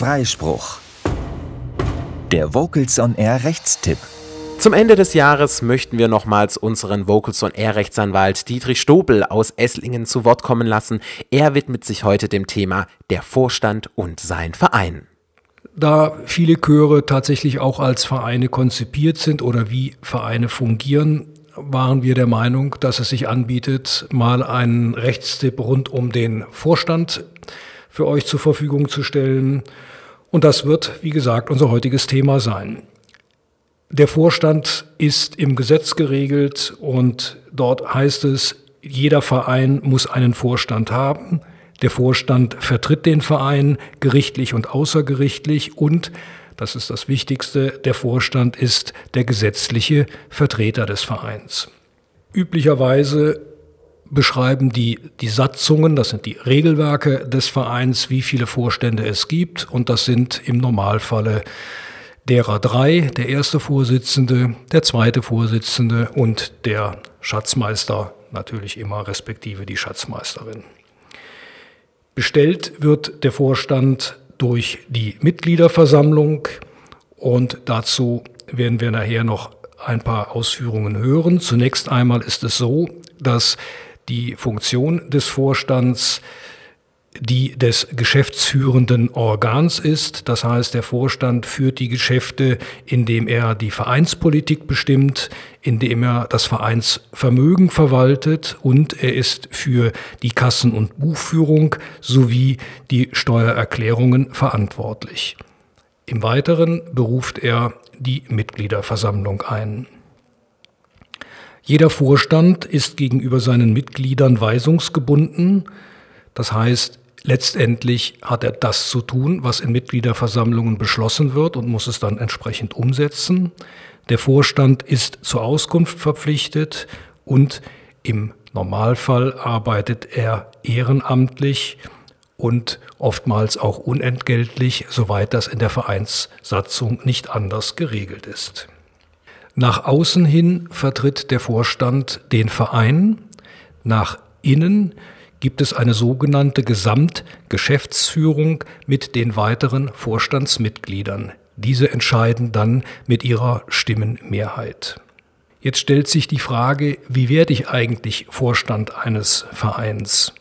Freispruch. Der Vocals on Air Rechtstipp. Zum Ende des Jahres möchten wir nochmals unseren Vocals on Air Rechtsanwalt Dietrich Stobel aus Esslingen zu Wort kommen lassen. Er widmet sich heute dem Thema der Vorstand und sein Verein. Da viele Chöre tatsächlich auch als Vereine konzipiert sind oder wie Vereine fungieren, waren wir der Meinung, dass es sich anbietet, mal einen Rechtstipp rund um den Vorstand für euch zur Verfügung zu stellen. Und das wird, wie gesagt, unser heutiges Thema sein. Der Vorstand ist im Gesetz geregelt und dort heißt es, jeder Verein muss einen Vorstand haben. Der Vorstand vertritt den Verein gerichtlich und außergerichtlich und, das ist das Wichtigste, der Vorstand ist der gesetzliche Vertreter des Vereins. Üblicherweise beschreiben die, die Satzungen, das sind die Regelwerke des Vereins, wie viele Vorstände es gibt. Und das sind im Normalfalle derer drei, der erste Vorsitzende, der zweite Vorsitzende und der Schatzmeister, natürlich immer respektive die Schatzmeisterin. Bestellt wird der Vorstand durch die Mitgliederversammlung und dazu werden wir nachher noch ein paar Ausführungen hören. Zunächst einmal ist es so, dass die Funktion des Vorstands die des geschäftsführenden Organs ist. Das heißt, der Vorstand führt die Geschäfte, indem er die Vereinspolitik bestimmt, indem er das Vereinsvermögen verwaltet und er ist für die Kassen- und Buchführung sowie die Steuererklärungen verantwortlich. Im Weiteren beruft er die Mitgliederversammlung ein. Jeder Vorstand ist gegenüber seinen Mitgliedern weisungsgebunden. Das heißt, letztendlich hat er das zu tun, was in Mitgliederversammlungen beschlossen wird und muss es dann entsprechend umsetzen. Der Vorstand ist zur Auskunft verpflichtet und im Normalfall arbeitet er ehrenamtlich und oftmals auch unentgeltlich, soweit das in der Vereinssatzung nicht anders geregelt ist. Nach außen hin vertritt der Vorstand den Verein, nach innen gibt es eine sogenannte Gesamtgeschäftsführung mit den weiteren Vorstandsmitgliedern. Diese entscheiden dann mit ihrer Stimmenmehrheit. Jetzt stellt sich die Frage, wie werde ich eigentlich Vorstand eines Vereins?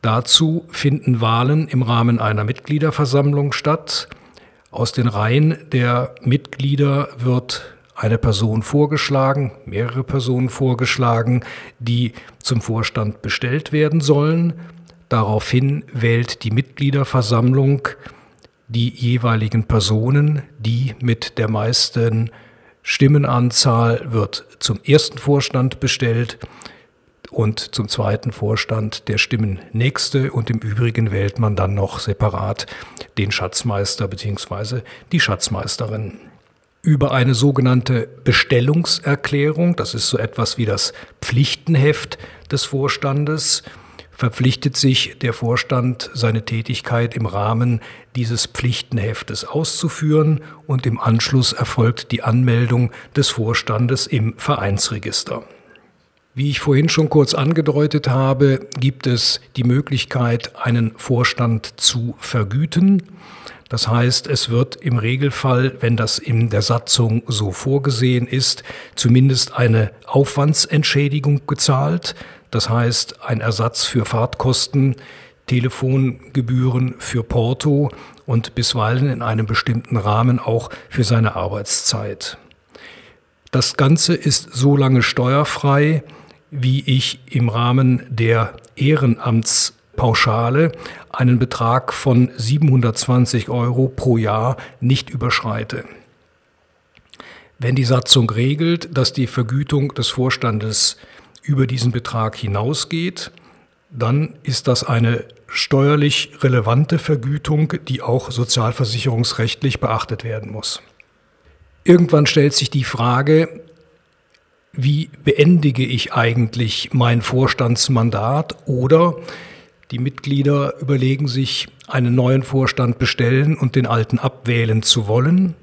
Dazu finden Wahlen im Rahmen einer Mitgliederversammlung statt. Aus den Reihen der Mitglieder wird eine Person vorgeschlagen, mehrere Personen vorgeschlagen, die zum Vorstand bestellt werden sollen. Daraufhin wählt die Mitgliederversammlung die jeweiligen Personen, die mit der meisten Stimmenanzahl wird zum ersten Vorstand bestellt und zum zweiten Vorstand der Stimmennächste und im Übrigen wählt man dann noch separat den Schatzmeister bzw. die Schatzmeisterin über eine sogenannte Bestellungserklärung, das ist so etwas wie das Pflichtenheft des Vorstandes, verpflichtet sich der Vorstand, seine Tätigkeit im Rahmen dieses Pflichtenheftes auszuführen und im Anschluss erfolgt die Anmeldung des Vorstandes im Vereinsregister. Wie ich vorhin schon kurz angedeutet habe, gibt es die Möglichkeit, einen Vorstand zu vergüten. Das heißt, es wird im Regelfall, wenn das in der Satzung so vorgesehen ist, zumindest eine Aufwandsentschädigung gezahlt. Das heißt, ein Ersatz für Fahrtkosten, Telefongebühren für Porto und bisweilen in einem bestimmten Rahmen auch für seine Arbeitszeit. Das Ganze ist so lange steuerfrei, wie ich im Rahmen der Ehrenamts Pauschale einen Betrag von 720 Euro pro Jahr nicht überschreite. Wenn die Satzung regelt, dass die Vergütung des Vorstandes über diesen Betrag hinausgeht, dann ist das eine steuerlich relevante Vergütung, die auch sozialversicherungsrechtlich beachtet werden muss. Irgendwann stellt sich die Frage, wie beendige ich eigentlich mein Vorstandsmandat oder die Mitglieder überlegen sich, einen neuen Vorstand bestellen und den alten abwählen zu wollen.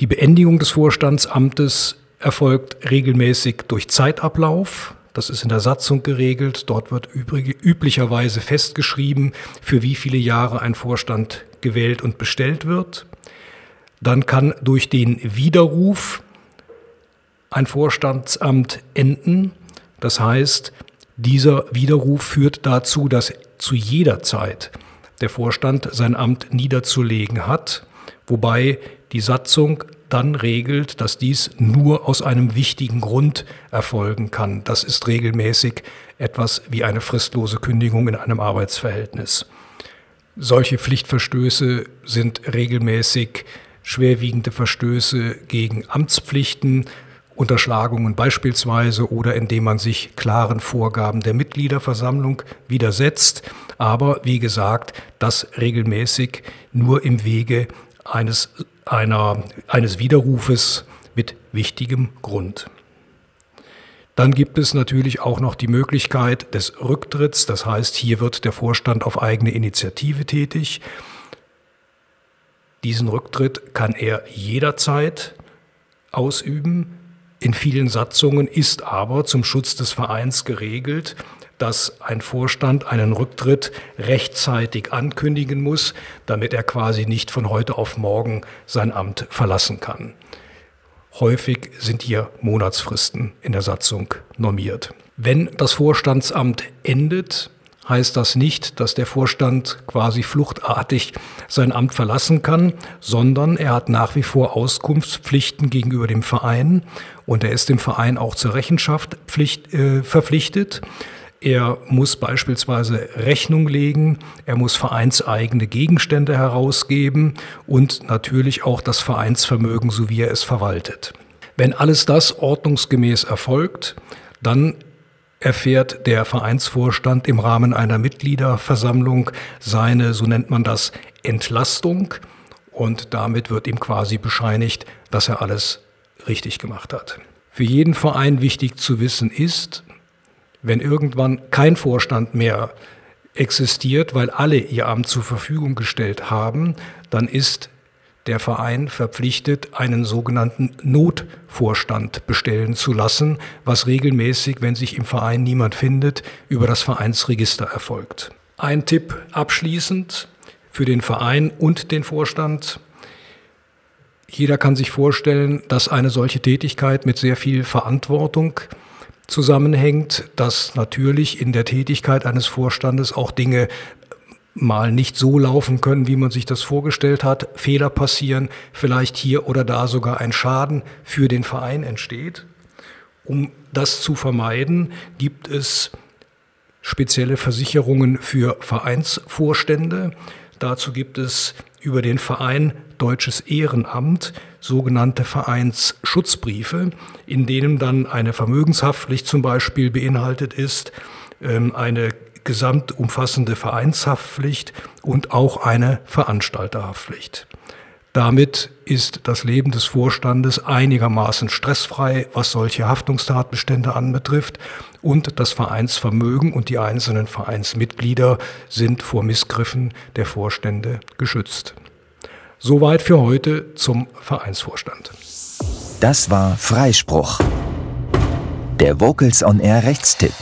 Die Beendigung des Vorstandsamtes erfolgt regelmäßig durch Zeitablauf. Das ist in der Satzung geregelt. Dort wird übrige, üblicherweise festgeschrieben, für wie viele Jahre ein Vorstand gewählt und bestellt wird. Dann kann durch den Widerruf ein Vorstandsamt enden. Das heißt, dieser Widerruf führt dazu, dass zu jeder Zeit der Vorstand sein Amt niederzulegen hat, wobei die Satzung dann regelt, dass dies nur aus einem wichtigen Grund erfolgen kann. Das ist regelmäßig etwas wie eine fristlose Kündigung in einem Arbeitsverhältnis. Solche Pflichtverstöße sind regelmäßig schwerwiegende Verstöße gegen Amtspflichten, Unterschlagungen beispielsweise oder indem man sich klaren Vorgaben der Mitgliederversammlung widersetzt. Aber wie gesagt, das regelmäßig nur im Wege eines, einer, eines Widerrufes mit wichtigem Grund. Dann gibt es natürlich auch noch die Möglichkeit des Rücktritts. Das heißt, hier wird der Vorstand auf eigene Initiative tätig. Diesen Rücktritt kann er jederzeit ausüben. In vielen Satzungen ist aber zum Schutz des Vereins geregelt, dass ein Vorstand einen Rücktritt rechtzeitig ankündigen muss, damit er quasi nicht von heute auf morgen sein Amt verlassen kann. Häufig sind hier Monatsfristen in der Satzung normiert. Wenn das Vorstandsamt endet, heißt das nicht, dass der Vorstand quasi fluchtartig sein Amt verlassen kann, sondern er hat nach wie vor Auskunftspflichten gegenüber dem Verein und er ist dem Verein auch zur Rechenschaft Pflicht, äh, verpflichtet. Er muss beispielsweise Rechnung legen, er muss vereinseigene Gegenstände herausgeben und natürlich auch das Vereinsvermögen, so wie er es verwaltet. Wenn alles das ordnungsgemäß erfolgt, dann erfährt der Vereinsvorstand im Rahmen einer Mitgliederversammlung seine, so nennt man das, Entlastung und damit wird ihm quasi bescheinigt, dass er alles richtig gemacht hat. Für jeden Verein wichtig zu wissen ist, wenn irgendwann kein Vorstand mehr existiert, weil alle ihr Amt zur Verfügung gestellt haben, dann ist der Verein verpflichtet, einen sogenannten Notvorstand bestellen zu lassen, was regelmäßig, wenn sich im Verein niemand findet, über das Vereinsregister erfolgt. Ein Tipp abschließend für den Verein und den Vorstand. Jeder kann sich vorstellen, dass eine solche Tätigkeit mit sehr viel Verantwortung zusammenhängt, dass natürlich in der Tätigkeit eines Vorstandes auch Dinge mal nicht so laufen können, wie man sich das vorgestellt hat, Fehler passieren, vielleicht hier oder da sogar ein Schaden für den Verein entsteht. Um das zu vermeiden, gibt es spezielle Versicherungen für Vereinsvorstände. Dazu gibt es über den Verein Deutsches Ehrenamt sogenannte Vereinsschutzbriefe, in denen dann eine Vermögenshaftpflicht zum Beispiel beinhaltet ist, eine gesamtumfassende Vereinshaftpflicht und auch eine Veranstalterhaftpflicht. Damit ist das Leben des Vorstandes einigermaßen stressfrei, was solche Haftungstatbestände anbetrifft. Und das Vereinsvermögen und die einzelnen Vereinsmitglieder sind vor Missgriffen der Vorstände geschützt. Soweit für heute zum Vereinsvorstand. Das war Freispruch. Der Vocals on Air Rechtstipp.